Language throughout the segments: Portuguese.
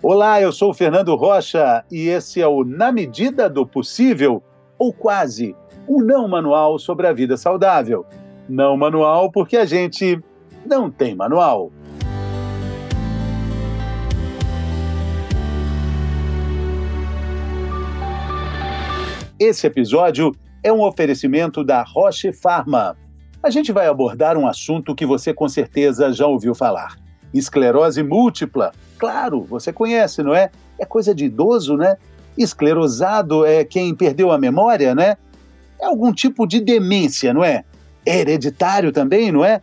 Olá, eu sou o Fernando Rocha e esse é o Na Medida do Possível, ou quase, um não manual sobre a vida saudável. Não manual porque a gente não tem manual. Esse episódio é um oferecimento da Roche Pharma. A gente vai abordar um assunto que você com certeza já ouviu falar: esclerose múltipla. Claro, você conhece, não é? É coisa de idoso, né? Esclerosado é quem perdeu a memória, né? É algum tipo de demência, não é? É hereditário também, não é?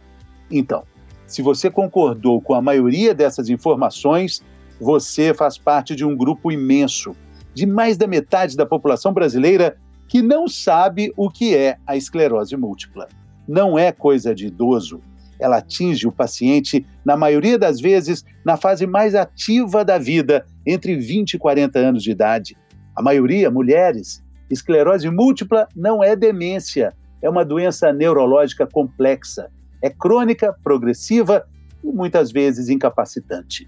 Então, se você concordou com a maioria dessas informações, você faz parte de um grupo imenso, de mais da metade da população brasileira que não sabe o que é a esclerose múltipla. Não é coisa de idoso. Ela atinge o paciente, na maioria das vezes, na fase mais ativa da vida, entre 20 e 40 anos de idade. A maioria, mulheres. Esclerose múltipla não é demência, é uma doença neurológica complexa. É crônica, progressiva e muitas vezes incapacitante.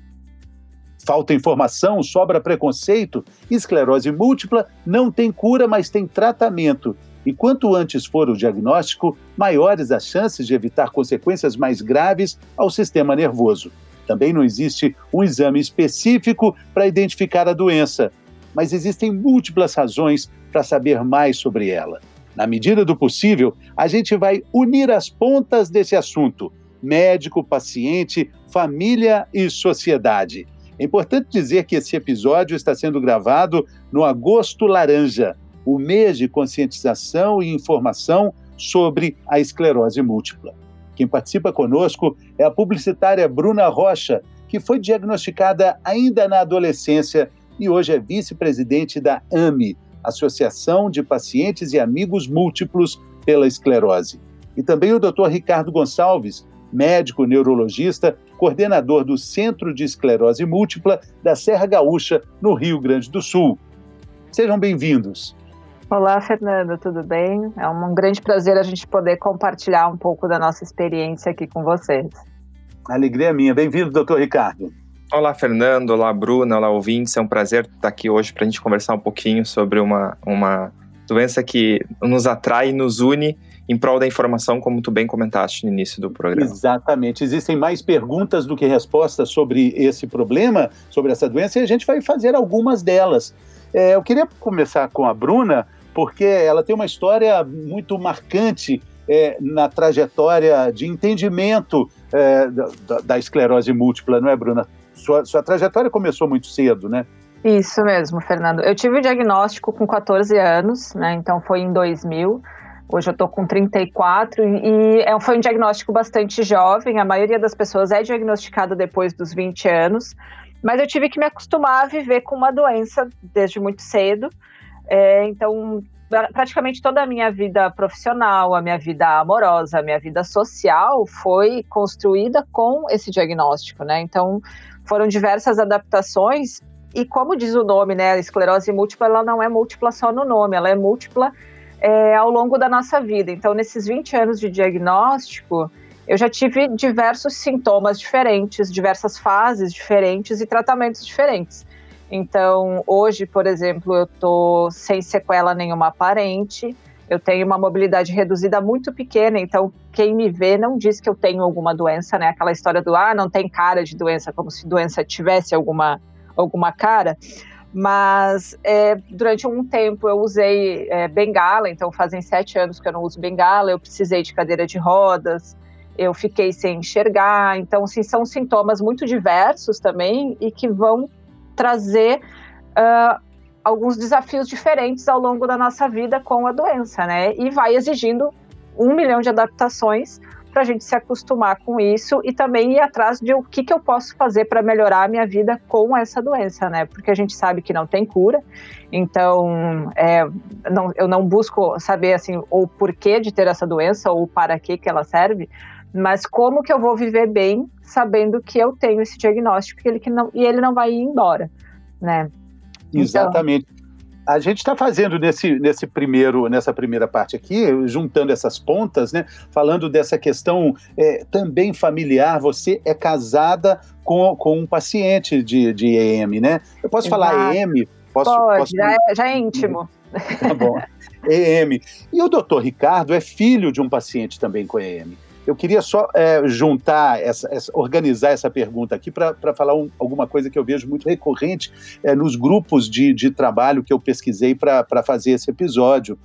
Falta informação, sobra preconceito. Esclerose múltipla não tem cura, mas tem tratamento. E quanto antes for o diagnóstico, maiores as chances de evitar consequências mais graves ao sistema nervoso. Também não existe um exame específico para identificar a doença, mas existem múltiplas razões para saber mais sobre ela. Na medida do possível, a gente vai unir as pontas desse assunto: médico, paciente, família e sociedade. É importante dizer que esse episódio está sendo gravado no Agosto Laranja, o mês de conscientização e informação sobre a esclerose múltipla. Quem participa conosco é a publicitária Bruna Rocha, que foi diagnosticada ainda na adolescência e hoje é vice-presidente da AME, Associação de Pacientes e Amigos Múltiplos pela Esclerose. E também o Dr. Ricardo Gonçalves, médico neurologista, coordenador do Centro de Esclerose Múltipla da Serra Gaúcha, no Rio Grande do Sul. Sejam bem-vindos. Olá, Fernanda, tudo bem? É um grande prazer a gente poder compartilhar um pouco da nossa experiência aqui com vocês. Alegria minha. Bem-vindo, doutor Ricardo. Olá, Fernando. Olá, Bruna. Olá, ouvintes. É um prazer estar aqui hoje para a gente conversar um pouquinho sobre uma, uma doença que nos atrai e nos une em prol da informação, como tu bem comentaste no início do programa. Exatamente. Existem mais perguntas do que respostas sobre esse problema, sobre essa doença, e a gente vai fazer algumas delas. É, eu queria começar com a Bruna, porque ela tem uma história muito marcante é, na trajetória de entendimento é, da, da, esclerose múltipla, não é, Bruna? Sua, sua trajetória começou muito cedo, né? Isso mesmo, Fernando. Eu tive o diagnóstico com 14 anos, né? Então foi em 2000. Hoje eu estou com 34 e é, foi um diagnóstico bastante jovem. A maioria das pessoas é diagnosticada depois dos 20 anos, mas eu tive que me acostumar a viver com uma doença desde muito cedo. É, então, praticamente toda a minha vida profissional, a minha vida amorosa, a minha vida social foi construída com esse diagnóstico, né? Então, foram diversas adaptações e como diz o nome, né, a esclerose múltipla, ela não é múltipla só no nome, ela é múltipla é, ao longo da nossa vida. Então, nesses 20 anos de diagnóstico, eu já tive diversos sintomas diferentes, diversas fases diferentes e tratamentos diferentes. Então, hoje, por exemplo, eu tô sem sequela nenhuma aparente, eu tenho uma mobilidade reduzida muito pequena, então quem me vê não diz que eu tenho alguma doença, né? Aquela história do ah, não tem cara de doença, como se doença tivesse alguma, alguma cara. Mas é, durante um tempo eu usei é, bengala, então fazem sete anos que eu não uso bengala, eu precisei de cadeira de rodas, eu fiquei sem enxergar, então assim, são sintomas muito diversos também e que vão trazer uh, alguns desafios diferentes ao longo da nossa vida com a doença, né? E vai exigindo um milhão de adaptações para a gente se acostumar com isso e também ir atrás de o que, que eu posso fazer para melhorar a minha vida com essa doença, né? Porque a gente sabe que não tem cura, então é, não, eu não busco saber assim o porquê de ter essa doença ou para que que ela serve, mas como que eu vou viver bem sabendo que eu tenho esse diagnóstico e ele, que não, e ele não vai ir embora, né? Exatamente. Então, a gente está fazendo nesse, nesse primeiro, nessa primeira parte aqui, juntando essas pontas, né? Falando dessa questão é, também familiar. Você é casada com, com um paciente de, de EM, né? Eu posso Exato. falar EM? Posso, Pode, posso... Já, é, já é íntimo. Tá bom. EM. E o doutor Ricardo é filho de um paciente também com EM. Eu queria só é, juntar, essa, essa, organizar essa pergunta aqui para falar um, alguma coisa que eu vejo muito recorrente é, nos grupos de, de trabalho que eu pesquisei para fazer esse episódio.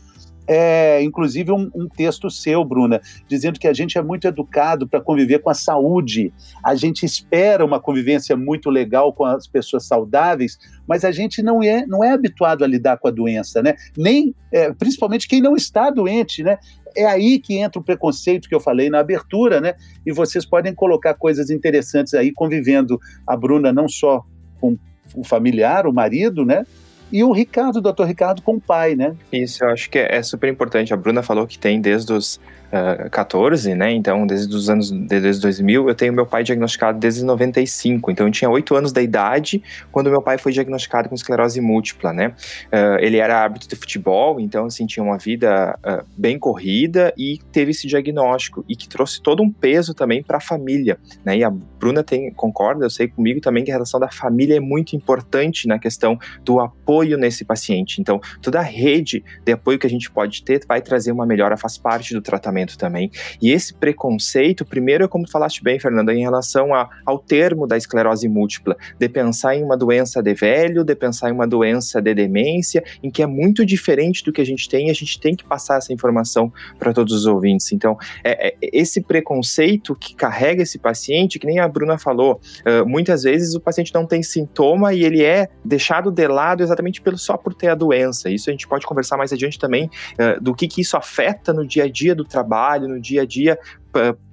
É, inclusive um, um, texto seu, Bruna, dizendo que a gente é muito educado para conviver com a saúde. A gente espera uma convivência muito legal com as pessoas saudáveis, mas a gente não é, não é habituado a lidar com a doença, né? Nem, é, principalmente quem não está doente, né? é aí que entra o preconceito que eu falei na abertura, né? E vocês podem colocar coisas interessantes aí, convivendo a Bruna não só com o familiar, o marido, né? E o Ricardo, o doutor Ricardo, com o pai, né? Isso, eu acho que é, é super importante. A Bruna falou que tem desde os uh, 14, né? Então, desde os anos desde 2000, eu tenho meu pai diagnosticado desde 95. Então, eu tinha 8 anos da idade quando meu pai foi diagnosticado com esclerose múltipla, né? Uh, ele era árbitro de futebol, então, assim, tinha uma vida uh, bem corrida e teve esse diagnóstico e que trouxe todo um peso também para a família, né? E a Bruna tem, concorda, eu sei comigo também que a relação da família é muito importante na questão do apoio nesse paciente. Então, toda a rede de apoio que a gente pode ter vai trazer uma melhora, faz parte do tratamento também. E esse preconceito, primeiro é como falaste bem, Fernanda, em relação a, ao termo da esclerose múltipla, de pensar em uma doença de velho, de pensar em uma doença de demência, em que é muito diferente do que a gente tem, e a gente tem que passar essa informação para todos os ouvintes. Então, é, é, esse preconceito que carrega esse paciente, que nem a Bruna falou, uh, muitas vezes o paciente não tem sintoma e ele é deixado de lado exatamente pelo, só por ter a doença. Isso a gente pode conversar mais adiante também uh, do que, que isso afeta no dia a dia do trabalho trabalho, no dia a dia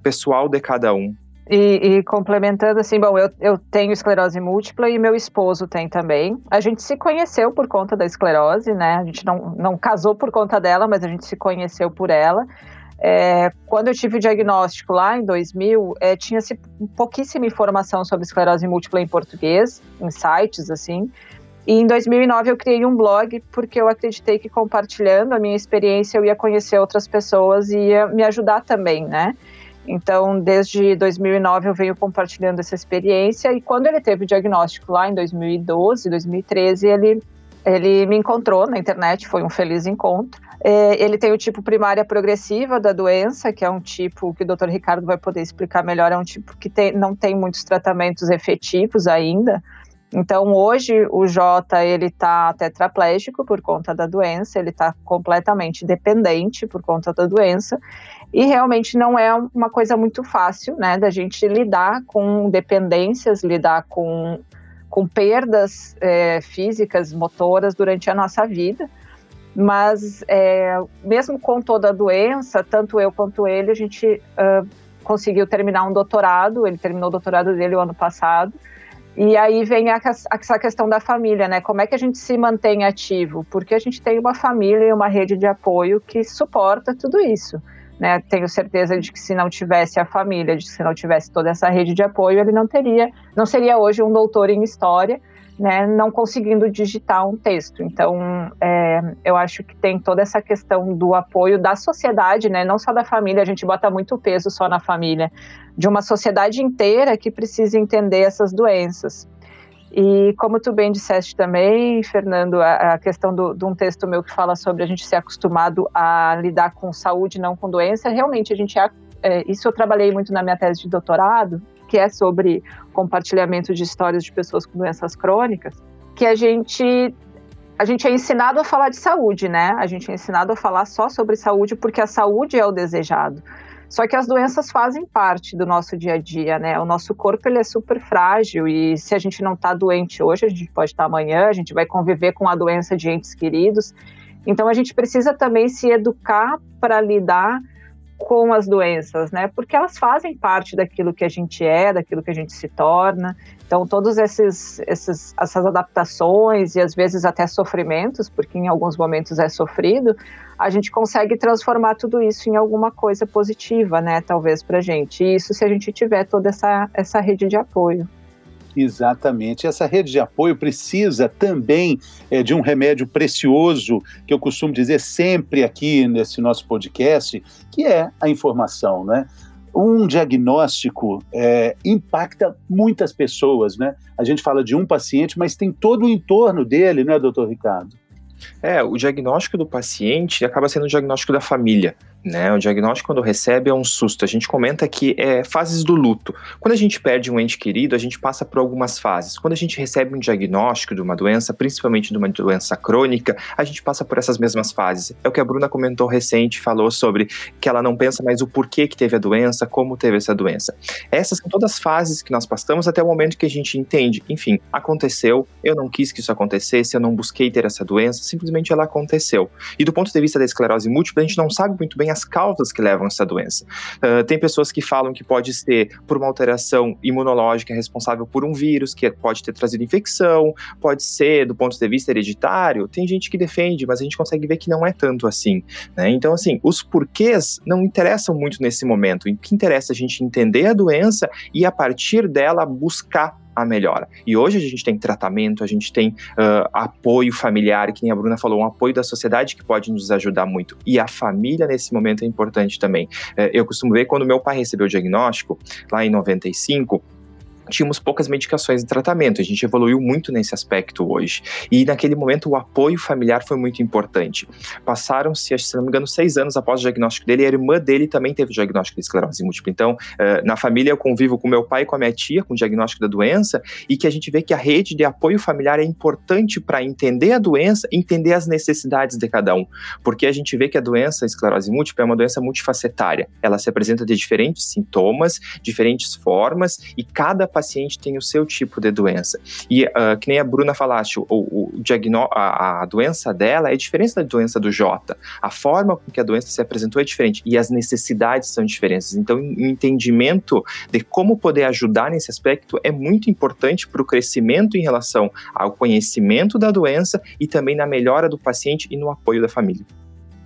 pessoal de cada um. E, e, complementando assim, bom, eu, eu tenho esclerose múltipla e meu esposo tem também. A gente se conheceu por conta da esclerose, né? A gente não, não casou por conta dela, mas a gente se conheceu por ela. É, quando eu tive o diagnóstico lá em 2000, é, tinha-se pouquíssima informação sobre esclerose múltipla em português, em sites assim. E em 2009 eu criei um blog porque eu acreditei que compartilhando a minha experiência eu ia conhecer outras pessoas e ia me ajudar também, né? Então, desde 2009 eu venho compartilhando essa experiência e quando ele teve o diagnóstico lá em 2012, 2013, ele ele me encontrou na internet, foi um feliz encontro. É, ele tem o tipo primária progressiva da doença, que é um tipo que o Dr. Ricardo vai poder explicar melhor, é um tipo que tem, não tem muitos tratamentos efetivos ainda. Então hoje o Jota ele está tetraplégico por conta da doença, ele está completamente dependente por conta da doença e realmente não é uma coisa muito fácil, né, da gente lidar com dependências, lidar com, com perdas é, físicas, motoras durante a nossa vida. Mas é, mesmo com toda a doença, tanto eu quanto ele, a gente uh, conseguiu terminar um doutorado. Ele terminou o doutorado dele o ano passado e aí vem essa questão da família, né? Como é que a gente se mantém ativo? Porque a gente tem uma família e uma rede de apoio que suporta tudo isso. Né? Tenho certeza de que se não tivesse a família, de que se não tivesse toda essa rede de apoio, ele não teria, não seria hoje um doutor em história, né? Não conseguindo digitar um texto. Então, é, eu acho que tem toda essa questão do apoio da sociedade, né? Não só da família. A gente bota muito peso só na família, de uma sociedade inteira que precisa entender essas doenças. E como tu bem disseste também, Fernando, a, a questão do, de um texto meu que fala sobre a gente ser acostumado a lidar com saúde, não com doença, realmente a gente é, é, isso eu trabalhei muito na minha tese de doutorado, que é sobre compartilhamento de histórias de pessoas com doenças crônicas, que a gente a gente é ensinado a falar de saúde, né? A gente é ensinado a falar só sobre saúde porque a saúde é o desejado. Só que as doenças fazem parte do nosso dia a dia, né? O nosso corpo ele é super frágil e se a gente não está doente hoje, a gente pode estar tá amanhã, a gente vai conviver com a doença de entes queridos. Então a gente precisa também se educar para lidar com as doenças, né? Porque elas fazem parte daquilo que a gente é, daquilo que a gente se torna. Então, todos esses, esses essas adaptações e às vezes até sofrimentos, porque em alguns momentos é sofrido, a gente consegue transformar tudo isso em alguma coisa positiva, né? Talvez para gente. E isso se a gente tiver toda essa essa rede de apoio. Exatamente. Essa rede de apoio precisa também é, de um remédio precioso, que eu costumo dizer sempre aqui nesse nosso podcast, que é a informação, né? Um diagnóstico é, impacta muitas pessoas, né? A gente fala de um paciente, mas tem todo o entorno dele, né, doutor Ricardo? É, o diagnóstico do paciente acaba sendo o diagnóstico da família. Né? O diagnóstico, quando recebe, é um susto. A gente comenta que é fases do luto. Quando a gente perde um ente querido, a gente passa por algumas fases. Quando a gente recebe um diagnóstico de uma doença, principalmente de uma doença crônica, a gente passa por essas mesmas fases. É o que a Bruna comentou recente, falou sobre que ela não pensa mais o porquê que teve a doença, como teve essa doença. Essas são todas as fases que nós passamos até o momento que a gente entende, enfim, aconteceu, eu não quis que isso acontecesse, eu não busquei ter essa doença, simplesmente ela aconteceu. E do ponto de vista da esclerose múltipla, a gente não sabe muito bem as causas que levam a essa doença. Uh, tem pessoas que falam que pode ser por uma alteração imunológica responsável por um vírus que pode ter trazido infecção, pode ser do ponto de vista hereditário. Tem gente que defende, mas a gente consegue ver que não é tanto assim. Né? Então, assim, os porquês não interessam muito nesse momento. O que interessa é a gente entender a doença e, a partir dela, buscar a melhora. E hoje a gente tem tratamento, a gente tem uh, apoio familiar, que nem a Bruna falou, um apoio da sociedade que pode nos ajudar muito. E a família nesse momento é importante também. Uh, eu costumo ver quando meu pai recebeu o diagnóstico, lá em 95, tínhamos poucas medicações de tratamento. A gente evoluiu muito nesse aspecto hoje. E naquele momento o apoio familiar foi muito importante. Passaram-se, se não me engano, seis anos após o diagnóstico dele, a irmã dele também teve o diagnóstico de esclerose múltipla. Então, uh, na família eu convivo com meu pai e com a minha tia com o diagnóstico da doença e que a gente vê que a rede de apoio familiar é importante para entender a doença, entender as necessidades de cada um. Porque a gente vê que a doença a esclerose múltipla é uma doença multifacetária. Ela se apresenta de diferentes sintomas, diferentes formas e cada paciente tem o seu tipo de doença. E uh, que nem a Bruna falaste, o, o, o a, a, doença dela é diferente da doença do Jota. A forma com que a doença se apresentou é diferente e as necessidades são diferentes. Então, o entendimento de como poder ajudar nesse aspecto é muito importante para o crescimento em relação ao conhecimento da doença e também na melhora do paciente e no apoio da família.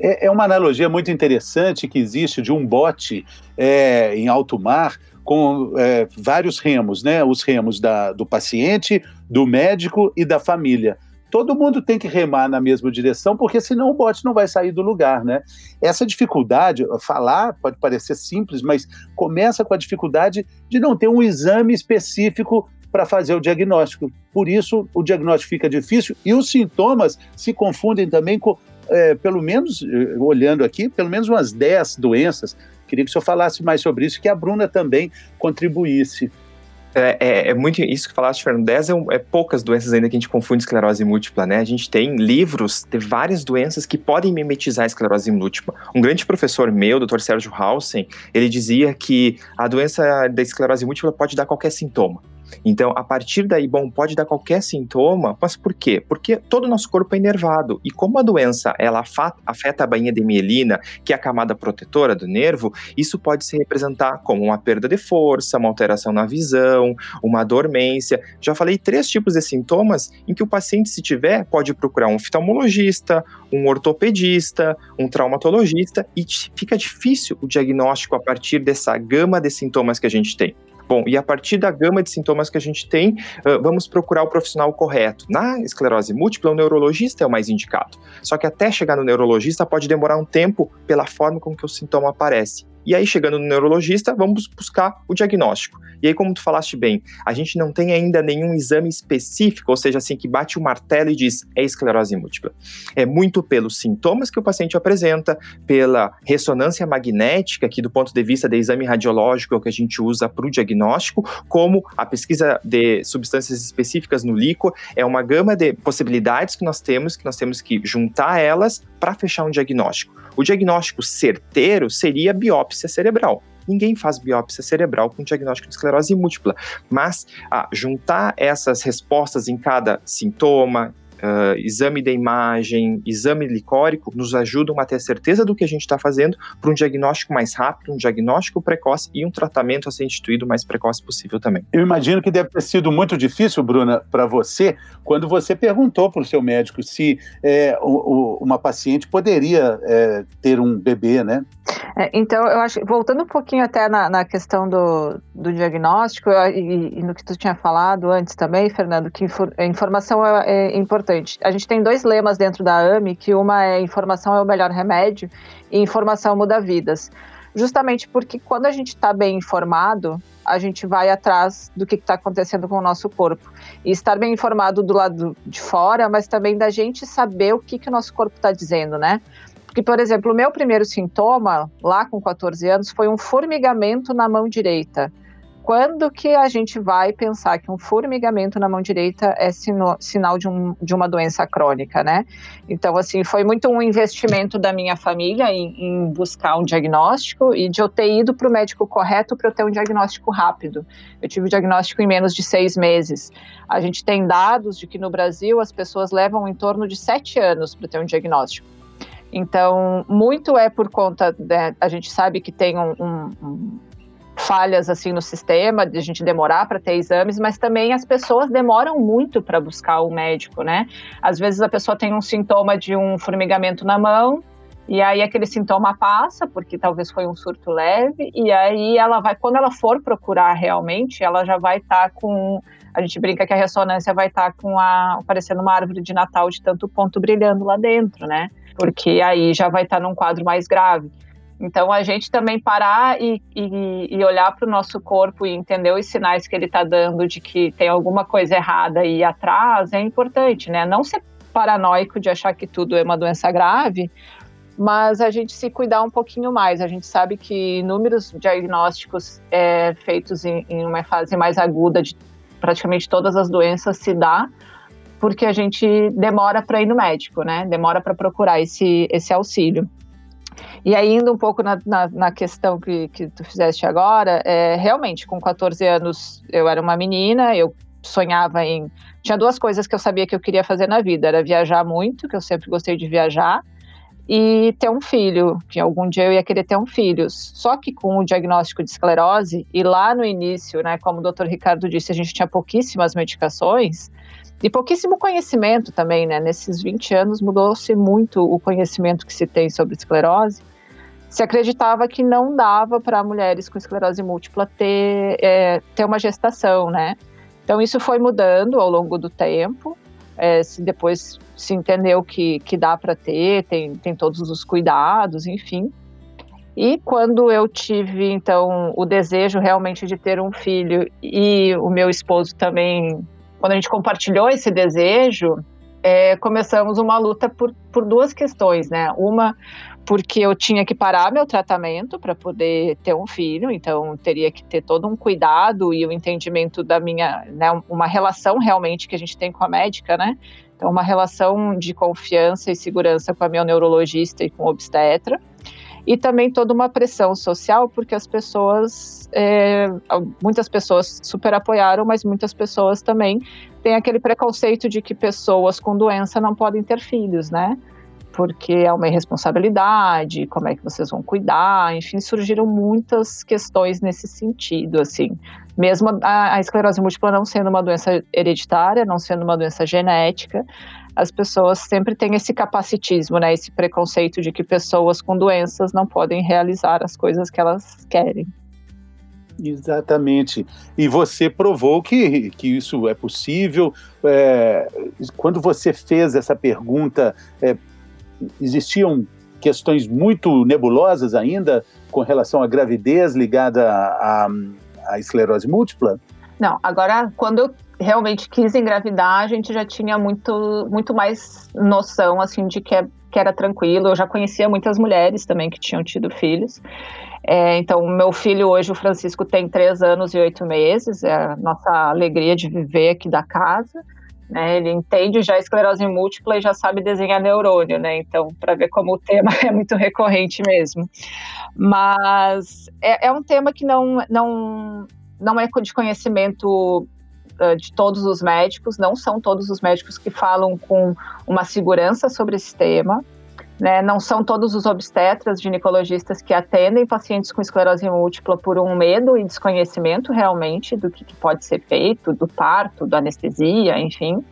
É, é uma analogia muito interessante que existe de um bote é, em alto mar com é, vários remos, né? Os remos da, do paciente, do médico e da família. Todo mundo tem que remar na mesma direção, porque senão o bote não vai sair do lugar, né? Essa dificuldade, falar pode parecer simples, mas começa com a dificuldade de não ter um exame específico para fazer o diagnóstico. Por isso, o diagnóstico fica difícil e os sintomas se confundem também com, é, pelo menos, eh, olhando aqui, pelo menos umas 10 doenças Queria que o senhor falasse mais sobre isso, que a Bruna também contribuísse. É, é, é, muito isso que falaste, Fernando. 10 é, é, poucas doenças ainda que a gente confunde esclerose múltipla, né? A gente tem livros de várias doenças que podem mimetizar a esclerose múltipla. Um grande professor meu, Dr. Sérgio Hausen, ele dizia que a doença da esclerose múltipla pode dar qualquer sintoma. Então, a partir daí, bom, pode dar qualquer sintoma, mas por quê? Porque todo o nosso corpo é inervado. E como a doença ela afeta a bainha de mielina, que é a camada protetora do nervo, isso pode se representar como uma perda de força, uma alteração na visão, uma dormência. Já falei três tipos de sintomas em que o paciente, se tiver, pode procurar um oftalmologista, um ortopedista, um traumatologista, e fica difícil o diagnóstico a partir dessa gama de sintomas que a gente tem. Bom, e a partir da gama de sintomas que a gente tem, uh, vamos procurar o profissional correto. Na esclerose múltipla, o neurologista é o mais indicado. Só que até chegar no neurologista pode demorar um tempo pela forma com que o sintoma aparece. E aí, chegando no neurologista, vamos buscar o diagnóstico. E aí, como tu falaste bem, a gente não tem ainda nenhum exame específico, ou seja, assim, que bate o martelo e diz é esclerose múltipla. É muito pelos sintomas que o paciente apresenta, pela ressonância magnética, que do ponto de vista de exame radiológico é o que a gente usa para o diagnóstico, como a pesquisa de substâncias específicas no líquido, é uma gama de possibilidades que nós temos, que nós temos que juntar elas para fechar um diagnóstico. O diagnóstico certeiro seria biópsia cerebral. Ninguém faz biópsia cerebral com diagnóstico de esclerose múltipla, mas ah, juntar essas respostas em cada sintoma, uh, exame de imagem, exame licórico, nos ajudam a ter certeza do que a gente está fazendo para um diagnóstico mais rápido, um diagnóstico precoce e um tratamento a ser instituído o mais precoce possível também. Eu imagino que deve ter sido muito difícil, Bruna, para você, quando você perguntou para o seu médico se é, o, o, uma paciente poderia é, ter um bebê, né? É, então, eu acho, voltando um pouquinho até na, na questão do, do diagnóstico e, e, no que tu tinha falado antes também, Fernando, que infor, informação é, é, importante. A gente tem dois lemas dentro da AME, que uma é informação é o melhor remédio e informação muda vidas. Justamente porque quando a gente está bem informado, a gente vai atrás do que está acontecendo com o nosso corpo. E estar bem informado do lado de fora, mas também da gente saber o que, que o nosso corpo está dizendo, né? Porque, por exemplo, o meu primeiro sintoma, lá com 14 anos, foi um formigamento na mão direita. Quando que a gente vai pensar que um formigamento na mão direita é sino, sinal de, um, de, uma doença crônica, né? Então, assim, foi muito um investimento da minha família em, em buscar um diagnóstico e de eu ter ido para o médico correto para eu ter um diagnóstico rápido. Eu tive o diagnóstico em menos de seis meses. A gente tem dados de que no Brasil as pessoas levam em torno de sete anos para ter um diagnóstico. Então, muito é por conta, né, a gente sabe que tem um, um, falhas assim no sistema, de a gente demorar para ter exames, mas também as pessoas demoram muito para buscar o médico, né? Às vezes a pessoa tem um sintoma de um formigamento na mão, e aí aquele sintoma passa, porque talvez foi um surto leve, e aí ela vai, quando ela for procurar realmente, ela já vai estar tá com. A gente brinca que a ressonância vai estar tá com a. parecendo uma árvore de Natal de tanto ponto brilhando lá dentro, né? porque aí já vai estar num quadro mais grave. Então, a gente também parar e, e, e olhar para o nosso corpo e entender os sinais que ele está dando de que tem alguma coisa errada ir atrás é importante, né? Não ser paranoico de achar que tudo é uma doença grave, mas a gente se cuidar um pouquinho mais. A gente sabe que inúmeros diagnósticos é, feitos em, em uma fase mais aguda de praticamente todas as doenças se dá porque a gente demora para ir no médico, né? Demora para procurar esse, esse auxílio. E aí, indo um pouco na, na, na questão que, que tu fizeste agora, é, realmente, com 14 anos, eu era uma menina, eu sonhava em. Tinha duas coisas que eu sabia que eu queria fazer na vida: era viajar muito, que eu sempre gostei de viajar, e ter um filho, que algum dia eu ia querer ter um filho. Só que com o diagnóstico de esclerose, e lá no início, né, como o doutor Ricardo disse, a gente tinha pouquíssimas medicações, e pouquíssimo conhecimento também, né? Nesses 20 anos mudou-se muito o conhecimento que se tem sobre esclerose. Se acreditava que não dava para mulheres com esclerose múltipla ter, é, ter uma gestação, né? Então isso foi mudando ao longo do tempo. É, se depois se entendeu que, que dá para ter, tem, tem todos os cuidados, enfim. E quando eu tive, então, o desejo realmente de ter um filho e o meu esposo também quando a gente compartilhou esse desejo, é, começamos uma luta por, por duas questões, né? Uma, porque eu tinha que parar meu tratamento para poder ter um filho, então teria que ter todo um cuidado e o entendimento da minha, né, uma relação realmente que a gente tem com a médica, né? Então, uma relação de confiança e segurança com a minha neurologista e com o obstetra e também toda uma pressão social, porque as pessoas, é, muitas pessoas super apoiaram, mas muitas pessoas também têm aquele preconceito de que pessoas com doença não podem ter filhos, né? Porque é uma irresponsabilidade, como é que vocês vão cuidar, enfim, surgiram muitas questões nesse sentido, assim. Mesmo a, a esclerose múltipla não sendo uma doença hereditária, não sendo uma doença genética, as pessoas sempre têm esse capacitismo, né, esse preconceito de que pessoas com doenças não podem realizar as coisas que elas querem. Exatamente. E você provou que, que isso é possível. É, quando você fez essa pergunta, é, existiam questões muito nebulosas ainda com relação à gravidez ligada à, à esclerose múltipla? Não, agora quando eu realmente quis engravidar, a gente já tinha muito, muito mais noção, assim, de que, é, que era tranquilo. Eu já conhecia muitas mulheres também que tinham tido filhos. É, então, meu filho hoje, o Francisco, tem três anos e oito meses. É a nossa alegria de viver aqui da casa. Né? Ele entende já esclerose múltipla e já sabe desenhar neurônio, né? Então, para ver como o tema é muito recorrente mesmo. Mas é, é um tema que não, não, não é de conhecimento uh, de todos os médicos, não são todos os médicos que falam com uma segurança sobre esse tema. Né? Não são todos os obstetras, ginecologistas que atendem pacientes com esclerose múltipla por um medo e desconhecimento realmente do que, que pode ser feito, do parto, da anestesia, enfim.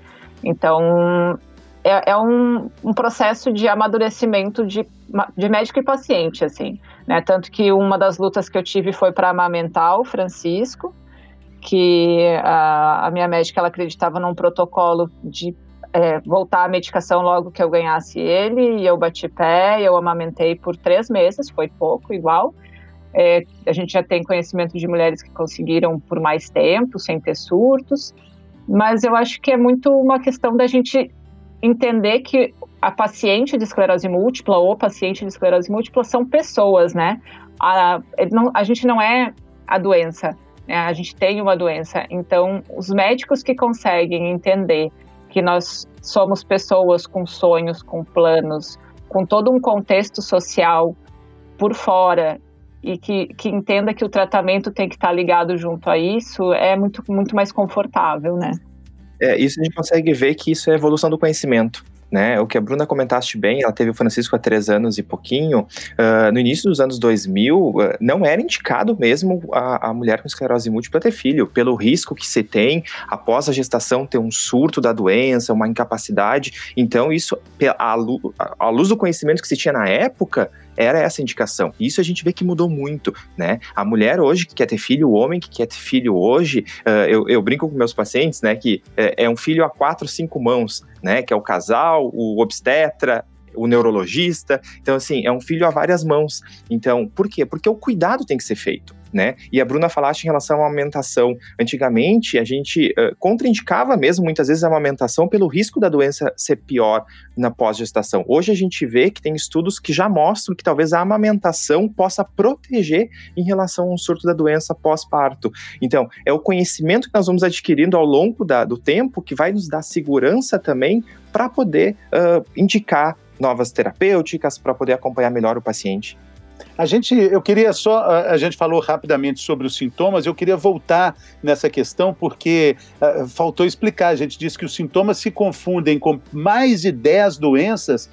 Então, é, é um, um, processo de amadurecimento de, de médico e paciente, assim. Né? Tanto que uma das lutas que eu tive foi para amamentar o Francisco, que a, a minha médica ela acreditava num protocolo de é, voltar à medicação logo que eu ganhasse ele, e eu bati pé, eu amamentei por três meses, foi pouco, igual. É, a gente já tem conhecimento de mulheres que conseguiram por mais tempo, sem ter surtos, mas eu acho que é muito uma questão da gente entender que a paciente de esclerose múltipla ou paciente de esclerose múltipla são pessoas, né? A, a gente não é a doença, né? a gente tem uma doença. Então, os médicos que conseguem entender que nós somos pessoas com sonhos, com planos, com todo um contexto social por fora e que, que entenda que o tratamento tem que estar ligado junto a isso, é muito, muito mais confortável, né? É, isso a gente consegue ver que isso é evolução do conhecimento né? O que a Bruna comentaste bem, ela teve o Francisco há três anos e pouquinho. Uh, no início dos anos 2000, uh, ah, não era indicado mesmo a, a, mulher com esclerose múltipla ter filho, pelo risco que se tem após a gestação ter um surto da doença, uma incapacidade. Então, isso, à luz do conhecimento que se tinha na época, era essa indicação. Isso a gente vê que mudou muito, né? A mulher hoje que quer ter filho, o homem que quer ter filho hoje, uh, eu, eu, brinco com meus pacientes, né, que é, é um filho a quatro, cinco mãos, né? Que é o casal, o obstetra, o neurologista. Então, assim, é um filho a várias mãos. Então, por quê? Porque o cuidado tem que ser feito né? E a Bruna falaste em relação à amamentação. Antigamente, a gente uh, contraindicava mesmo, muitas vezes, a amamentação pelo risco da doença ser pior na pós-gestação. Hoje a gente vê que tem estudos que já mostram que talvez a amamentação possa proteger em relação a um surto da doença pós-parto. Então, é o conhecimento que nós vamos adquirindo ao longo da, do tempo que vai nos dar segurança também para poder uh, indicar novas terapêuticas, para poder acompanhar melhor o paciente. A gente, eu queria só, a, gente falou rapidamente sobre os sintomas, eu queria voltar nessa questão porque uh, faltou explicar. A gente disse que os sintomas se confundem com mais de 10 doenças.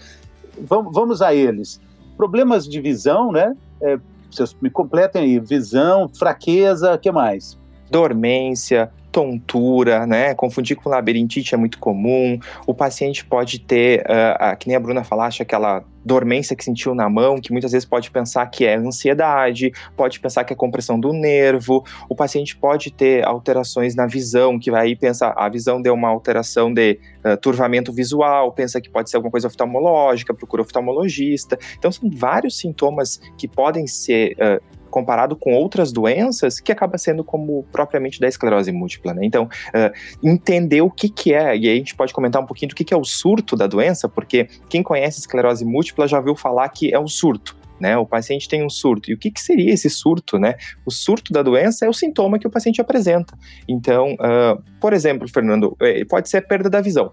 Vamos, vamos a eles. Problemas de visão, né? É, vocês me completem aí. Visão, fraqueza, o que mais? Dormência, tontura, né? Confundir com labirintite é muito comum. O paciente pode ter, uh, uh, que nem a Bruna falaste, aquela dormência que sentiu na mão, que muitas vezes pode pensar que é ansiedade, pode pensar que é compressão do nervo. O paciente pode ter alterações na visão, que vai aí pensar, a visão deu uma alteração de uh, turvamento visual, pensa que pode ser alguma coisa oftalmológica, procura oftalmologista. Então, são vários sintomas que podem ser comparado com outras doenças que acaba sendo como propriamente da esclerose múltipla, né? Então, uh, entender o que que é, e aí a gente pode comentar um pouquinho do que que é o surto da doença, porque quem conhece esclerose múltipla já ouviu falar que é o surto. Né, o paciente tem um surto. E o que, que, seria esse surto? Né? O surto da doença é o sintoma que o paciente apresenta. Então, uh, por exemplo, Fernando, eh, pode ser a perda da visão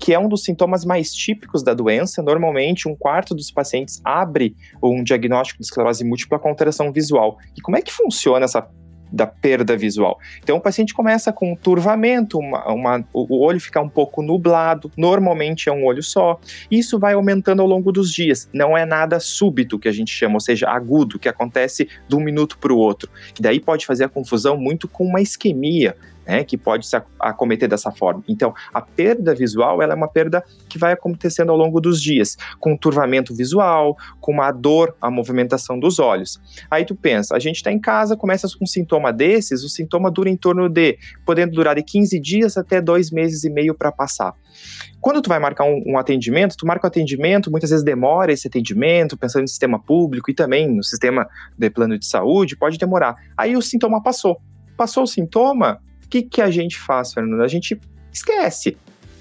que é um dos sintomas mais típicos da doença. Normalmente, um quarto dos pacientes abre um diagnóstico de esclerose múltipla com alteração visual. E como é que funciona essa da perda visual. Então o paciente começa com um turvamento, uma, uma, o olho fica um pouco nublado, normalmente é um olho só. Isso vai aumentando ao longo dos dias. Não é nada súbito que a gente chama, ou seja, agudo, que acontece de um minuto para o outro. Que daí pode fazer a confusão muito com uma isquemia né, que pode se acometer dessa forma. Então, a perda visual ela é uma perda que vai acontecendo ao longo dos dias, com turvamento visual, com uma dor, a movimentação dos olhos. Aí tu pensa, a gente está em casa, começa com um sintoma desses, o sintoma dura em torno de, podendo durar de 15 dias até dois meses e meio para passar. Quando tu vai marcar um, um, atendimento, tu marca o atendimento, muitas vezes demora esse atendimento, pensando no sistema público e também no sistema de plano de saúde, pode demorar. Aí o sintoma passou. Passou o sintoma, que, que a gente faz, Fernando? A gente esquece,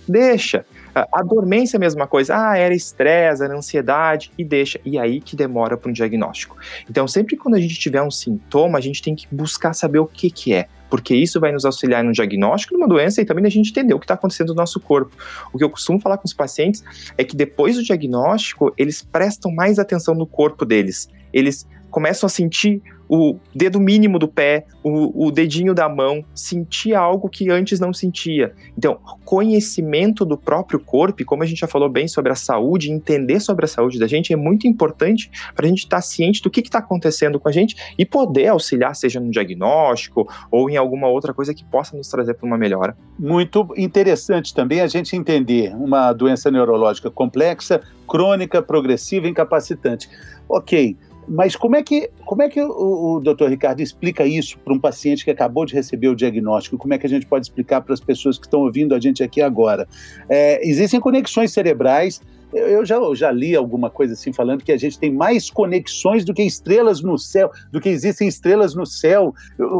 deixa. A dormência é a mesma coisa. Ah, era estresse, era ansiedade, e deixa. E aí que demora para um diagnóstico. Então, sempre quando a gente tiver um sintoma, a gente tem que buscar saber o que, que é. Porque isso vai nos auxiliar no diagnóstico de uma doença e também a gente entender o que está acontecendo no nosso corpo. O que eu costumo falar com os pacientes é que depois do diagnóstico, eles prestam mais atenção no corpo deles. Eles começam a sentir o dedo mínimo do pé, o, o, dedinho da mão, sentir algo que antes não sentia. Então, conhecimento do próprio corpo, e como a gente já falou bem sobre a saúde, entender sobre a saúde da gente é muito importante para a gente estar tá ciente do que está acontecendo com a gente e poder auxiliar, seja no diagnóstico ou em alguma outra coisa que possa nos trazer para uma melhora. Muito interessante também a gente entender uma doença neurológica complexa, crônica, progressiva, incapacitante. Ok, mas como é que, como é que o, o doutor Ricardo explica isso para um paciente que acabou de receber o diagnóstico? Como é que a gente pode explicar para as pessoas que estão ouvindo a gente aqui agora? É, existem conexões cerebrais. Eu já, eu já li alguma coisa assim falando que a gente tem mais conexões do que estrelas no céu, do que existem estrelas no céu.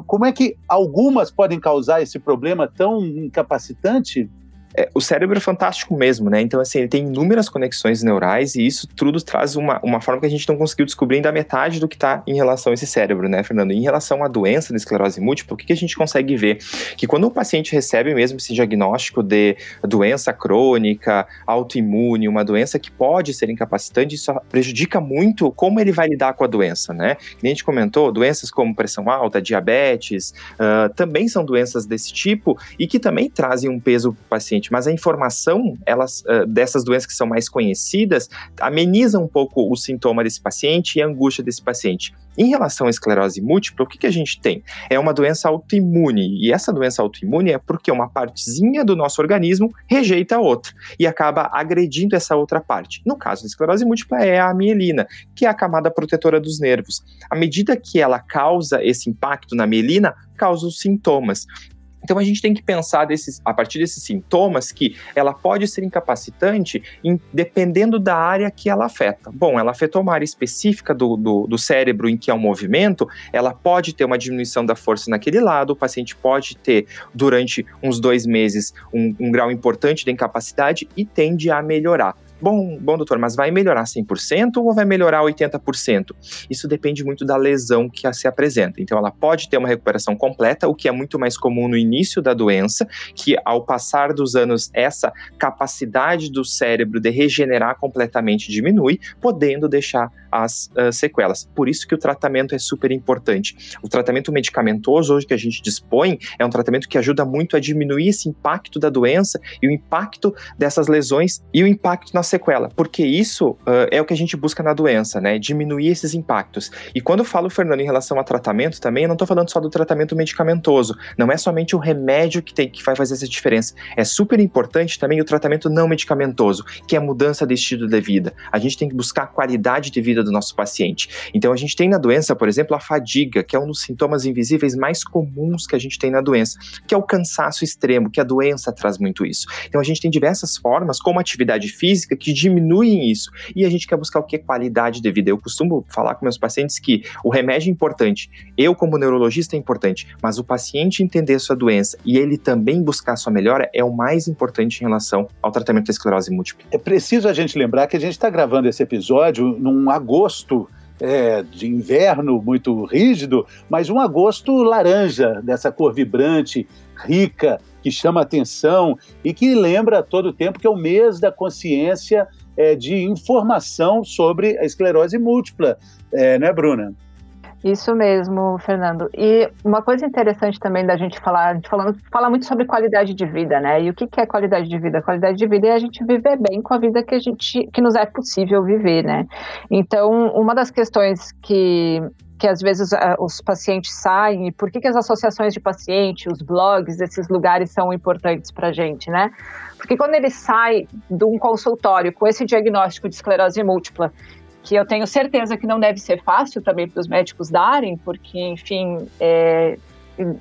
Como é que algumas podem causar esse problema tão incapacitante? É, o cérebro é fantástico mesmo, né? Então, assim, ele tem inúmeras conexões neurais e isso tudo traz uma, uma forma que a gente não conseguiu descobrir ainda metade do que está em relação a esse cérebro, né, Fernando? Em relação à doença da esclerose múltipla, o que, que a gente consegue ver? Que quando o paciente recebe mesmo esse diagnóstico de doença crônica, autoimune, uma doença que pode ser incapacitante, isso prejudica muito como ele vai lidar com a doença, né? a gente comentou, doenças como pressão alta, diabetes, uh, também são doenças desse tipo e que também trazem um peso para o paciente paciente, mas a informação elas, dessas doenças que são mais conhecidas ameniza um pouco o sintoma desse paciente e a angústia desse paciente. Em relação à esclerose múltipla, o que, que a gente tem? É uma doença autoimune, e essa doença autoimune é porque uma partezinha do nosso organismo rejeita a outra e acaba agredindo essa outra parte. No caso da esclerose múltipla, é a mielina, que é a camada protetora dos nervos. À medida que ela causa esse impacto na mielina, causa os sintomas. Então a gente tem que pensar desses, a partir desses sintomas que ela pode ser incapacitante em, dependendo da área que ela afeta. Bom, ela afetou uma área específica do, do, do cérebro em que há um movimento, ela pode ter uma diminuição da força naquele lado, o paciente pode ter durante uns dois meses um, um grau importante de incapacidade e tende a melhorar. Bom, bom, doutor, mas vai melhorar 100% ou vai melhorar 80%? Isso depende muito da lesão que se apresenta. Então, ela pode ter uma recuperação completa, o que é muito mais comum no início da doença, que ao passar dos anos, essa capacidade do cérebro de regenerar completamente diminui, podendo deixar as uh, sequelas. Por isso que o tratamento é super importante. O tratamento medicamentoso hoje que a gente dispõe é um tratamento que ajuda muito a diminuir esse impacto da doença e o impacto dessas lesões e o impacto na sequela, porque isso uh, é o que a gente busca na doença, né? Diminuir esses impactos. E quando eu falo, Fernando, em relação a tratamento também, eu não estou falando só do tratamento medicamentoso. Não é somente o remédio que, tem, que vai fazer essa diferença. É super importante também o tratamento não medicamentoso, que é a mudança de estilo de vida. A gente tem que buscar a qualidade de vida do nosso paciente. Então a gente tem na doença, por exemplo, a fadiga, que é um dos sintomas invisíveis mais comuns que a gente tem na doença, que é o cansaço extremo, que a doença traz muito isso. Então a gente tem diversas formas, como atividade física, que diminuem isso. E a gente quer buscar o que? Qualidade de vida. Eu costumo falar com meus pacientes que o remédio é importante, eu, como neurologista, é importante, mas o paciente entender a sua doença e ele também buscar a sua melhora é o mais importante em relação ao tratamento da esclerose múltipla. É preciso a gente lembrar que a gente está gravando esse episódio num agosto é, de inverno muito rígido, mas um agosto laranja, dessa cor vibrante, rica, que chama atenção e que lembra todo tempo que é o mês da consciência é, de informação sobre a esclerose múltipla, é, né, Bruna? Isso mesmo, Fernando. E uma coisa interessante também da gente falar, a gente falando, fala muito sobre qualidade de vida, né? E o que, que é qualidade de vida? Qualidade de vida é a gente viver bem com a vida que a gente, que nos é possível viver, né? Então, uma das questões que que às vezes uh, os pacientes saem e por que, que as associações de paciente, os blogs, esses lugares são importantes para a gente, né? Porque quando ele sai de um consultório com esse diagnóstico de esclerose múltipla, que eu tenho certeza que não deve ser fácil também para os médicos darem, porque, enfim, é,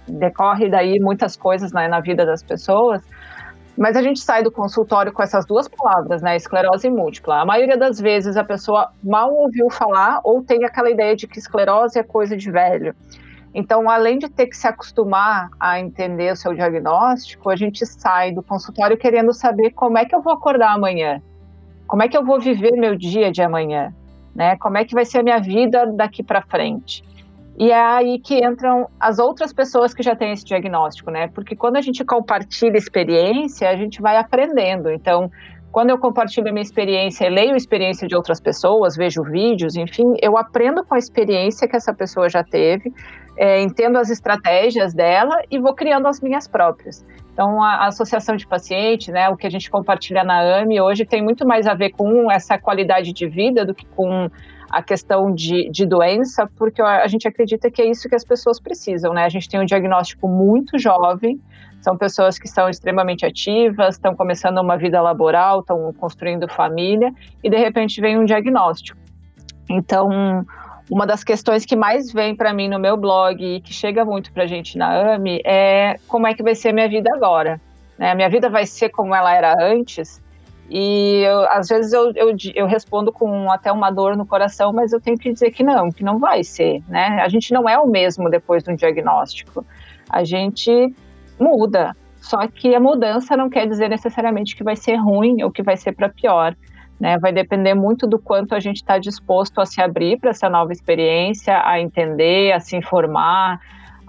decorre daí muitas coisas né, na vida das pessoas, mas a gente sai do consultório com essas duas palavras, né? Esclerose múltipla. A maioria das vezes a pessoa mal ouviu falar ou tem aquela ideia de que esclerose é coisa de velho. Então, além de ter que se acostumar a entender o seu diagnóstico, a gente sai do consultório querendo saber como é que eu vou acordar amanhã, como é que eu vou viver meu dia de amanhã, né? Como é que vai ser a minha vida daqui para frente. E é aí que entram as outras pessoas que já têm esse diagnóstico, né? Porque quando a gente compartilha experiência, a gente vai aprendendo. Então, quando eu compartilho a minha experiência, leio a experiência de outras pessoas, vejo vídeos, enfim, eu aprendo com a experiência que essa pessoa já teve, é, entendo as estratégias dela e vou criando as minhas próprias. Então, a, a, associação de paciente, né, o que a gente compartilha na AME hoje tem muito mais a ver com essa qualidade de vida do que com a questão de, de doença, porque a gente acredita que é isso que as pessoas precisam, né? A gente tem um diagnóstico muito jovem, são pessoas que são extremamente ativas, estão começando uma vida laboral, estão construindo família e de repente vem um diagnóstico. Então, uma das questões que mais vem para mim no meu blog e que chega muito para a gente na AMI é como é que vai ser a minha vida agora. Né? A minha vida vai ser como ela era antes. E eu, às vezes eu, eu, eu, respondo com até uma dor no coração, mas eu tenho que dizer que não, que não vai ser. Né? A gente não é o mesmo depois de um diagnóstico. A gente muda. Só que a mudança não quer dizer necessariamente que vai ser ruim ou que vai ser para pior. Né? Vai depender muito do quanto a gente está disposto a se abrir para essa nova experiência, a entender, a se informar,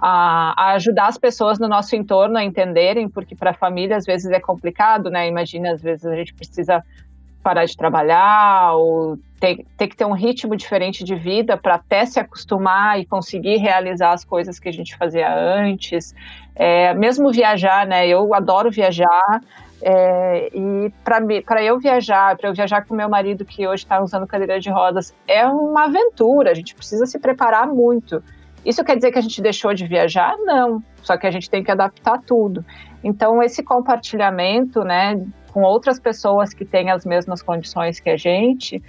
a, a, ajudar as pessoas no nosso entorno a entenderem, porque para a família às vezes é complicado, né? Imagina, às vezes a gente precisa parar de trabalhar ou ter, ter que ter um ritmo diferente de vida para até se acostumar e conseguir realizar as coisas que a gente fazia antes. É, mesmo viajar, né? Eu adoro viajar. É, e para eu viajar, para eu viajar com meu marido que hoje está usando cadeira de rodas, é uma aventura. A gente precisa se preparar muito. Isso quer dizer que a gente deixou de viajar? Não. Só que a gente tem que adaptar tudo. Então, esse compartilhamento, né, com outras pessoas que têm as mesmas condições que a gente,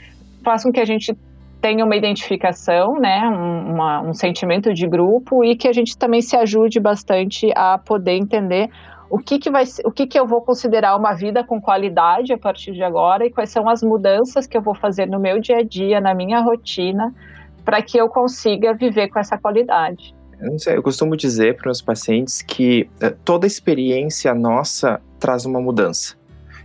faz com que a gente tenha uma identificação, né, um, uma, um sentimento de grupo e que a gente também se ajude bastante a poder entender o que, que vai o que, que eu vou considerar uma vida com qualidade a partir de agora e quais são as mudanças que eu vou fazer no meu dia a dia, na minha rotina, para que eu consiga viver com essa qualidade. Eu, sei, eu costumo dizer para os pacientes que eh, toda experiência nossa traz uma mudança.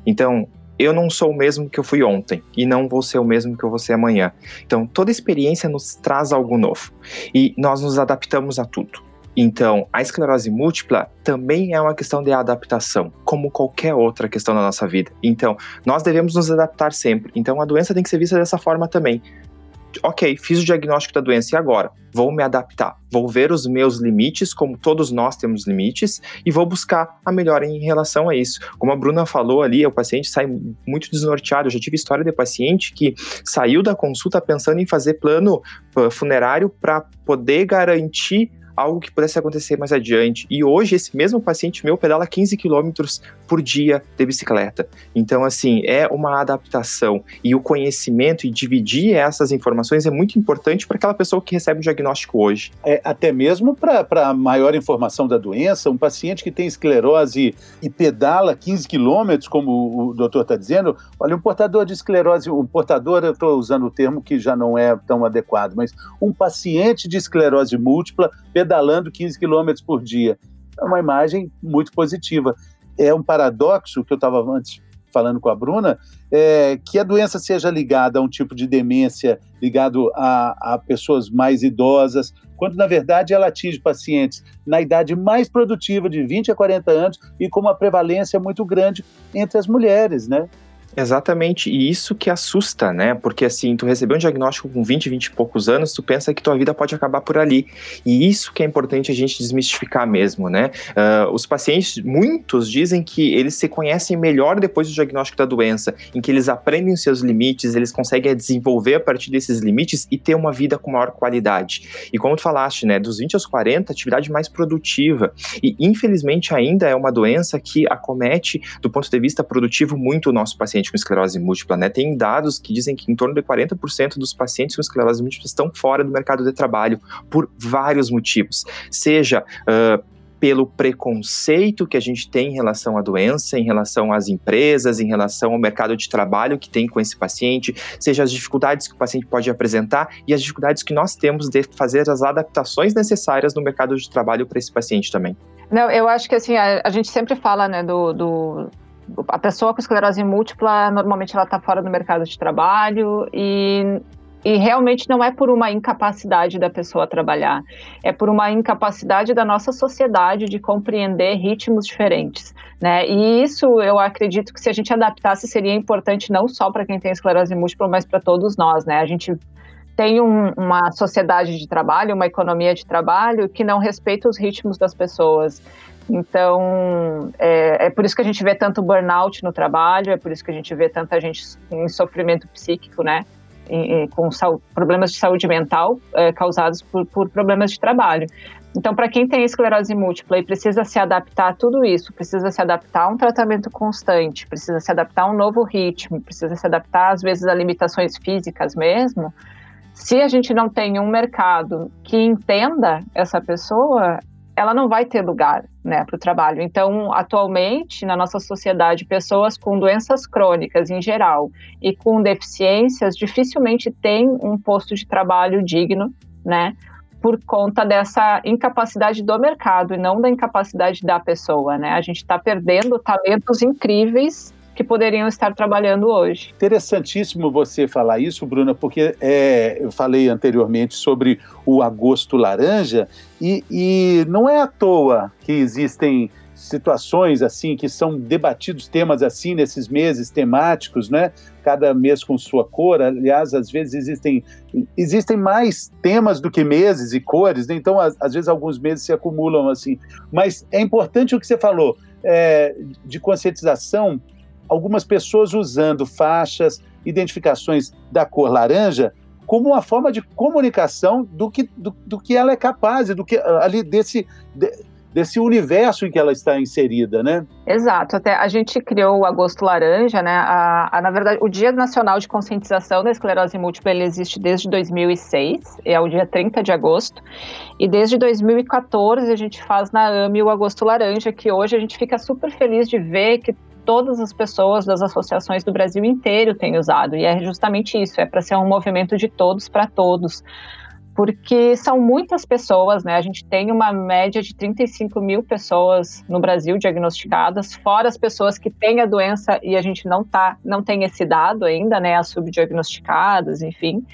Então, eu não sou o mesmo que eu fui ontem e não vou ser o mesmo que eu vou ser amanhã. Então, toda experiência nos traz algo novo e nós nos adaptamos a tudo. Então, a esclerose múltipla também é uma questão de adaptação, como qualquer outra questão da nossa vida. Então, nós devemos nos adaptar sempre. Então, a doença tem que ser vista dessa forma também ok, fiz o diagnóstico da doença e agora? Vou me adaptar, vou ver os meus limites, como todos nós temos limites, e vou buscar a melhora em relação a isso. Como a Bruna falou ali, o paciente sai muito desnorteado. Eu já tive história de paciente que saiu da consulta pensando em fazer plano uh, funerário para poder garantir algo que pudesse acontecer mais adiante. E hoje, esse mesmo paciente meu pedala 15 quilômetros por dia de bicicleta. Então, assim, é uma adaptação. E o conhecimento e dividir essas informações é muito importante para aquela pessoa que recebe o diagnóstico hoje. É, até mesmo para maior informação da doença, um paciente que tem esclerose e pedala 15 quilômetros, como o doutor está dizendo, olha, um portador de esclerose, um portador, eu estou usando o termo que já não é tão adequado, mas um paciente de esclerose múltipla pedalando 15 quilômetros por dia. É uma imagem muito positiva. É um paradoxo que eu estava antes falando com a Bruna, é, que a doença seja ligada a um tipo de demência, ligado a, a, pessoas mais idosas, quando na verdade ela atinge pacientes na idade mais produtiva, de 20 a 40 anos, e com uma prevalência muito grande entre as mulheres, né? Exatamente, e isso que assusta, né? Porque assim, tu recebeu um diagnóstico com 20, 20 e poucos anos, tu pensa que tua vida pode acabar por ali. E isso que é importante a gente desmistificar mesmo, né? Uh, os pacientes, muitos dizem que eles se conhecem melhor depois do diagnóstico da doença, em que eles aprendem seus limites, eles conseguem desenvolver a partir desses limites e ter uma vida com maior qualidade. E como tu falaste, né, dos 20 aos 40, atividade mais produtiva. E infelizmente ainda é uma doença que acomete, do ponto de vista produtivo, muito o nosso paciente paciente com esclerose múltipla, né? Tem dados que dizem que em torno de 40% dos pacientes com esclerose múltipla estão fora do mercado de trabalho por vários motivos. Seja uh, pelo preconceito que a gente tem em relação à doença, em relação às empresas, em relação ao mercado de trabalho que tem com esse paciente, seja as dificuldades que o paciente pode apresentar e as dificuldades que nós temos de fazer as adaptações necessárias no mercado de trabalho para esse paciente também. Não, eu acho que assim, a, a gente sempre fala, né, do, do a pessoa com esclerose múltipla, normalmente ela está fora do mercado de trabalho e e realmente não é por uma incapacidade da pessoa trabalhar, é por uma incapacidade da nossa sociedade de compreender ritmos diferentes, né? E isso eu acredito que se a gente adaptasse seria importante não só para quem tem esclerose múltipla, mas para todos nós, né? A gente tem um, uma sociedade de trabalho, uma economia de trabalho que não respeita os ritmos das pessoas. Então, é, é, por isso que a gente vê tanto burnout no trabalho, é por isso que a gente vê tanta gente em sofrimento psíquico, né? com problemas de saúde mental é, causados por, por problemas de trabalho. Então, para quem tem esclerose múltipla e precisa se adaptar a tudo isso, precisa se adaptar a um tratamento constante, precisa se adaptar a um novo ritmo, precisa se adaptar, às vezes, a limitações físicas mesmo, se a gente não tem um mercado que entenda essa pessoa, ela não vai ter lugar né, para o trabalho. Então, atualmente, na nossa sociedade, pessoas com doenças crônicas em geral e com deficiências dificilmente têm um posto de trabalho digno, né? Por conta dessa incapacidade do mercado e não da incapacidade da pessoa, né? A gente está perdendo talentos incríveis que poderiam estar trabalhando hoje. Interessantíssimo você falar isso, Bruna, porque é, eu falei anteriormente sobre o agosto laranja e, e não é à toa que existem situações assim que são debatidos temas assim nesses meses temáticos, né? Cada mês com sua cor. Aliás, às vezes existem existem mais temas do que meses e cores, né? então às, às vezes alguns meses se acumulam assim. Mas é importante o que você falou é, de conscientização algumas pessoas usando faixas, identificações da cor laranja como uma forma de comunicação do que, do, do que ela é capaz, do que ali desse, de, desse universo em que ela está inserida, né? Exato. Até a gente criou o Agosto Laranja, né? A, a, na verdade, o Dia Nacional de Conscientização da Esclerose Múltipla ele existe desde 2006, é o dia 30 de agosto, e desde 2014 a gente faz na AME o Agosto Laranja, que hoje a gente fica super feliz de ver que todas as pessoas das associações do Brasil inteiro têm usado. E é justamente isso, é para ser um movimento de todos para todos. Porque são muitas pessoas, né? A gente tem uma média de 35 mil pessoas no Brasil diagnosticadas, fora as pessoas que têm a doença e a gente não tá, não tem esse dado ainda, né? As subdiagnosticadas, enfim.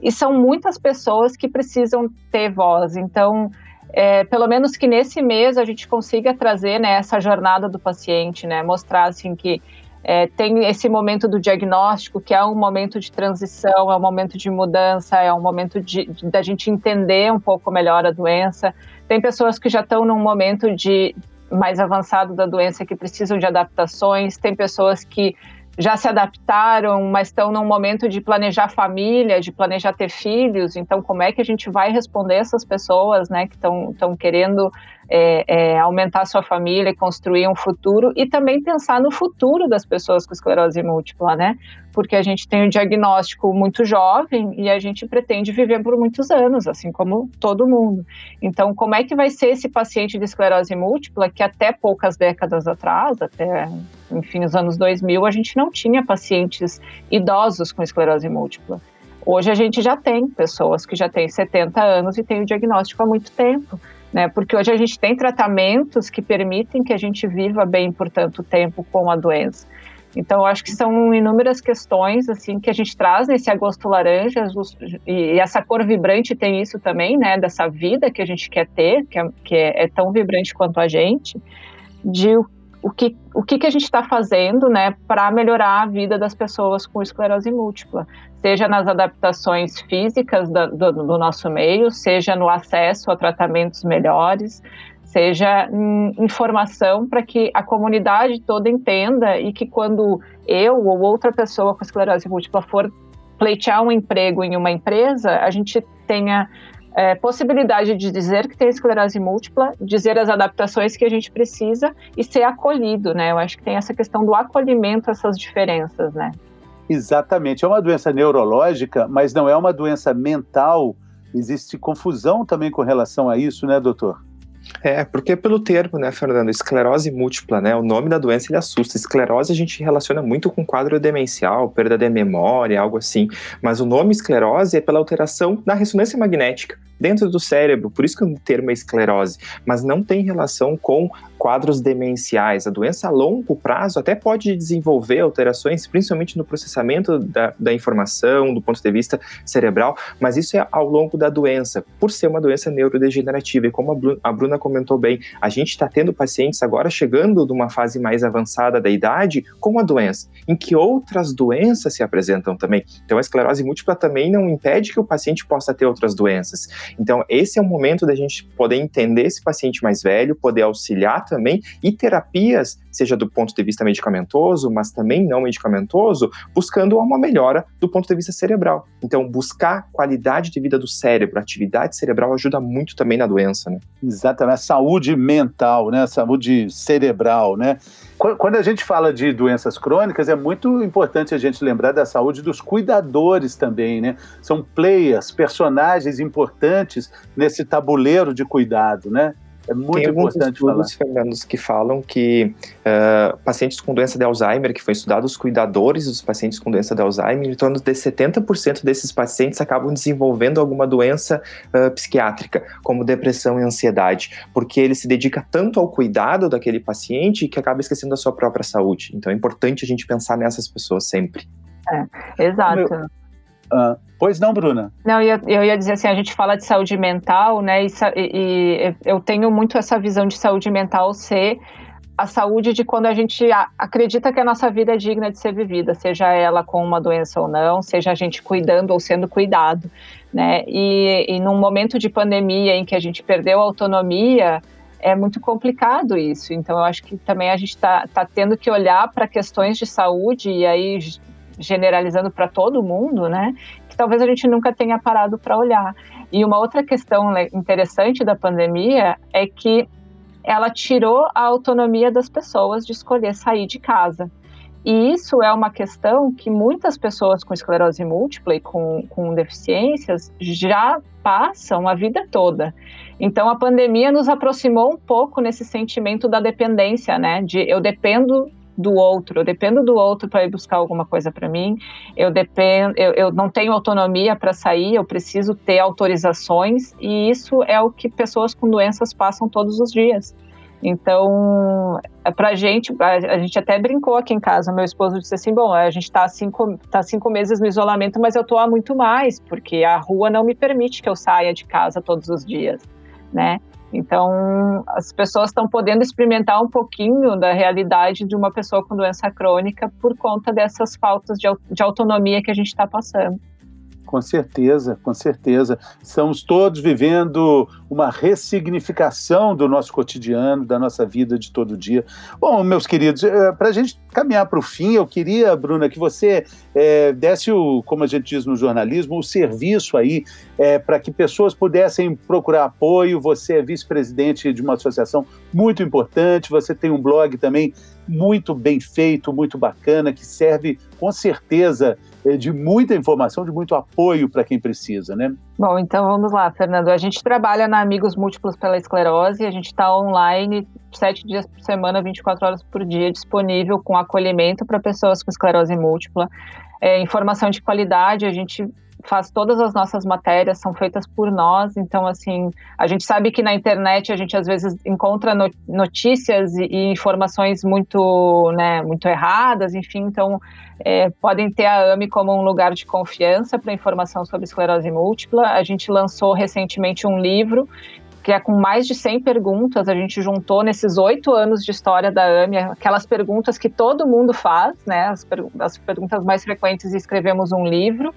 E são muitas pessoas que precisam ter voz. Então, é, pelo menos que nesse mês a gente consiga trazer né, essa jornada do paciente, né, mostrar assim que é, tem esse momento do diagnóstico, que é um momento de transição, é um momento de mudança, é um momento de, de da gente entender um pouco melhor a doença. Tem pessoas que já estão num momento de mais avançado da doença que precisam de adaptações, tem pessoas que já se adaptaram, mas estão num momento de planejar família, de planejar ter filhos. Então, como é que a gente vai responder essas pessoas, né, que estão querendo é, é, aumentar sua família construir um futuro e também pensar no futuro das pessoas com esclerose múltipla, né? Porque a gente tem um diagnóstico muito jovem e a gente pretende viver por muitos anos, assim como todo mundo. Então, como é que vai ser esse paciente de esclerose múltipla que até poucas décadas atrás, até, enfim, os anos 2000, a gente não tinha pacientes idosos com esclerose múltipla. Hoje a gente já tem pessoas que já têm 70 anos e têm o diagnóstico há muito tempo né? Porque hoje a gente tem tratamentos que permitem que a gente viva bem por tanto tempo com a doença. Então, eu acho que são inúmeras questões assim que a gente traz nesse agosto laranja e essa cor vibrante tem isso também, né? Dessa vida que a gente quer ter, que é, que é, é tão vibrante quanto a gente, de o que, o que, que a gente está fazendo né, para melhorar a vida das pessoas com esclerose múltipla, seja nas adaptações físicas do, do, do nosso meio, seja no acesso a tratamentos melhores, seja informação para que a comunidade toda entenda e que quando eu ou outra pessoa com esclerose múltipla for pleitear um emprego em uma empresa, a gente tenha é, possibilidade de dizer que tem esclerose múltipla, dizer as adaptações que a gente precisa e ser acolhido, né? Eu acho que tem essa questão do acolhimento a essas diferenças, né? Exatamente. É uma doença neurológica, mas não é uma doença mental. Existe confusão também com relação a isso, né, doutor? É, porque pelo termo, né, Fernando, esclerose múltipla, né, o nome da doença ele assusta. Esclerose a gente relaciona muito com quadro demencial, perda de memória, algo assim. Mas o nome esclerose é pela alteração na ressonância magnética dentro do cérebro, por isso que o termo é esclerose, mas não tem relação com quadros demenciais. A doença a longo prazo até pode desenvolver alterações, principalmente no processamento da, da informação, do ponto de vista cerebral, mas isso é ao longo da doença, por ser uma doença neurodegenerativa. E como a Bruna comentou bem, a gente está tendo pacientes agora chegando de uma fase mais avançada da idade com a doença, em que outras doenças se apresentam também. Então, a esclerose múltipla também não impede que o paciente possa ter outras doenças. Então, esse é o momento da gente poder entender esse paciente mais velho, poder auxiliar também, e terapias, seja do ponto de vista medicamentoso, mas também não medicamentoso, buscando uma melhora do ponto de vista cerebral. Então, buscar qualidade de vida do cérebro, atividade cerebral ajuda muito também na doença, né? Exatamente, a saúde mental, né? A saúde cerebral, né? Quando a gente fala de doenças crônicas, é muito importante a gente lembrar da saúde dos cuidadores também, né? São players, personagens importantes nesse tabuleiro de cuidado, né? É muito Tem alguns estudos, falar. Fernando, que falam que uh, pacientes com doença de Alzheimer, que foi estudado os cuidadores dos pacientes com doença de Alzheimer, em torno de 70% desses pacientes acabam desenvolvendo alguma doença uh, psiquiátrica, como depressão e ansiedade, porque ele se dedica tanto ao cuidado daquele paciente que acaba esquecendo da sua própria saúde. Então é importante a gente pensar nessas pessoas sempre. É, exato. Meu, Uh, pois não, Bruna? Não, eu, eu ia dizer assim, a gente fala de saúde mental, né, e, e, eu tenho muito essa visão de saúde mental ser a saúde de quando a gente acredita que a nossa vida é digna de ser vivida, seja ela com uma doença ou não, seja a gente cuidando ou sendo cuidado, né? E, e num momento de pandemia em que a gente perdeu a autonomia, é muito complicado isso. Então, eu acho que também a gente está tá tendo que olhar para questões de saúde e aí generalizando para todo mundo, né? Que talvez a gente nunca tenha parado para olhar. E uma outra questão interessante da pandemia é que ela tirou a autonomia das pessoas de escolher sair de casa. E isso é uma questão que muitas pessoas com esclerose múltipla e com, com deficiências já passam a vida toda. Então a pandemia nos aproximou um pouco nesse sentimento da dependência, né? De eu dependo do outro, eu dependo do outro para ir buscar alguma coisa para mim, eu dependo, eu, eu não tenho autonomia para sair, eu preciso ter autorizações, e isso é o que pessoas com doenças passam todos os dias. Então, é pra gente, a, a, gente até brincou aqui em casa, meu esposo disse assim, bom, a gente está cinco, tá cinco meses no isolamento, mas eu estou há muito mais, porque a rua não me permite que eu saia de casa todos os dias, né? Então, as pessoas estão podendo experimentar um pouquinho da realidade de uma pessoa com doença crônica por conta dessas faltas de, de autonomia que a gente está passando. Com certeza, com certeza. Estamos todos vivendo uma ressignificação do nosso cotidiano, da nossa vida de todo dia. Bom, meus queridos, eh, para a gente caminhar para o fim, eu queria, Bruna, que você é, desse o, como a gente diz no jornalismo, o serviço aí é, para que pessoas pudessem procurar apoio. Você é vice-presidente de uma associação muito importante, você tem um blog também muito bem feito, muito bacana, que serve com certeza é, de muita informação, de muito apoio para quem precisa, né? Bom, então vamos lá, Fernando. A gente trabalha na Amigos Múltiplos pela Esclerose, a gente está online sete dias por semana, 24 horas por dia, disponível com acolhimento para pessoas com esclerose múltipla. É, informação de qualidade, a gente faz todas as nossas matérias, são feitas por nós, então, assim, a gente sabe que na internet a gente às vezes encontra notícias e, e informações muito, né, muito erradas, enfim, então é, podem ter a AME como um lugar de confiança para informação sobre esclerose múltipla. A gente lançou recentemente um livro que é com mais de 100 perguntas, a gente juntou nesses oito anos de história da AME, aquelas perguntas que todo mundo faz, né, as, per as perguntas mais frequentes, e escrevemos um livro.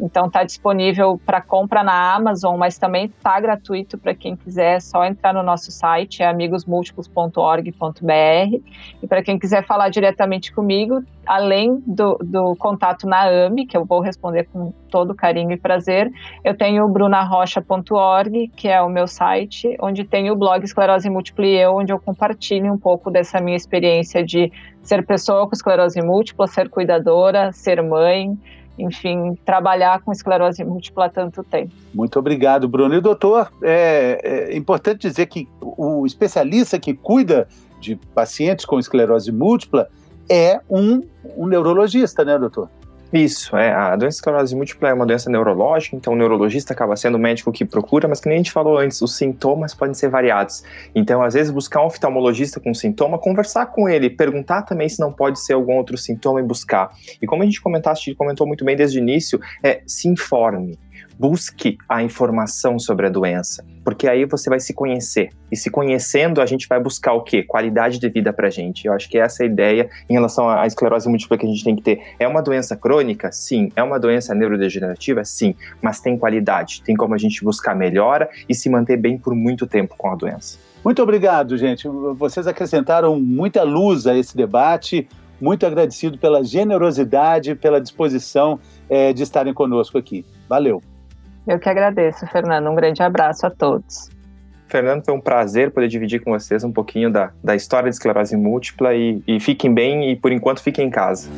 Então está disponível para compra na Amazon, mas também está gratuito para quem quiser, é só entrar no nosso site, é amigosmúltiplos.org.br. E para quem quiser falar diretamente comigo, além do, do, contato na AMI, que eu vou responder com todo carinho e prazer, eu tenho o brunarrocha.org, que é o meu site, onde tem o blog Esclerose Múltipla e eu, onde eu compartilho um pouco dessa minha experiência de ser pessoa com esclerose múltipla, ser cuidadora, ser mãe, enfim, trabalhar com esclerose múltipla há tanto tempo. Muito obrigado, Bruno. E doutor, é, é importante dizer que o especialista que cuida de pacientes com esclerose múltipla é um, um neurologista, né, doutor? Isso, é. A doença esclerose múltipla é uma doença neurológica, então o neurologista acaba sendo o médico que procura, mas que nem a gente falou antes, os sintomas podem ser variados. Então, às vezes, buscar um oftalmologista com sintoma, conversar com ele, perguntar também se não pode ser algum outro sintoma e buscar. E como a gente comentaste, comentou muito bem desde o início, é se informe busque a informação sobre a doença, porque aí você vai se conhecer. E se conhecendo, a gente vai buscar o quê? Qualidade de vida pra gente. Eu acho que essa é a ideia em relação à esclerose múltipla que a gente tem que ter. É uma doença crônica? Sim. É uma doença neurodegenerativa? Sim. Mas tem qualidade, tem como a gente buscar melhora e se manter bem por muito tempo com a doença. Muito obrigado, gente. Vocês acrescentaram muita luz a esse debate. Muito agradecido pela generosidade, pela disposição é, de estarem conosco aqui. Valeu. Eu que agradeço, Fernando. Um grande abraço a todos. Fernando, foi um prazer poder dividir com vocês um pouquinho da, da história de esclerose múltipla e, e fiquem bem e, por enquanto, fiquem em casa.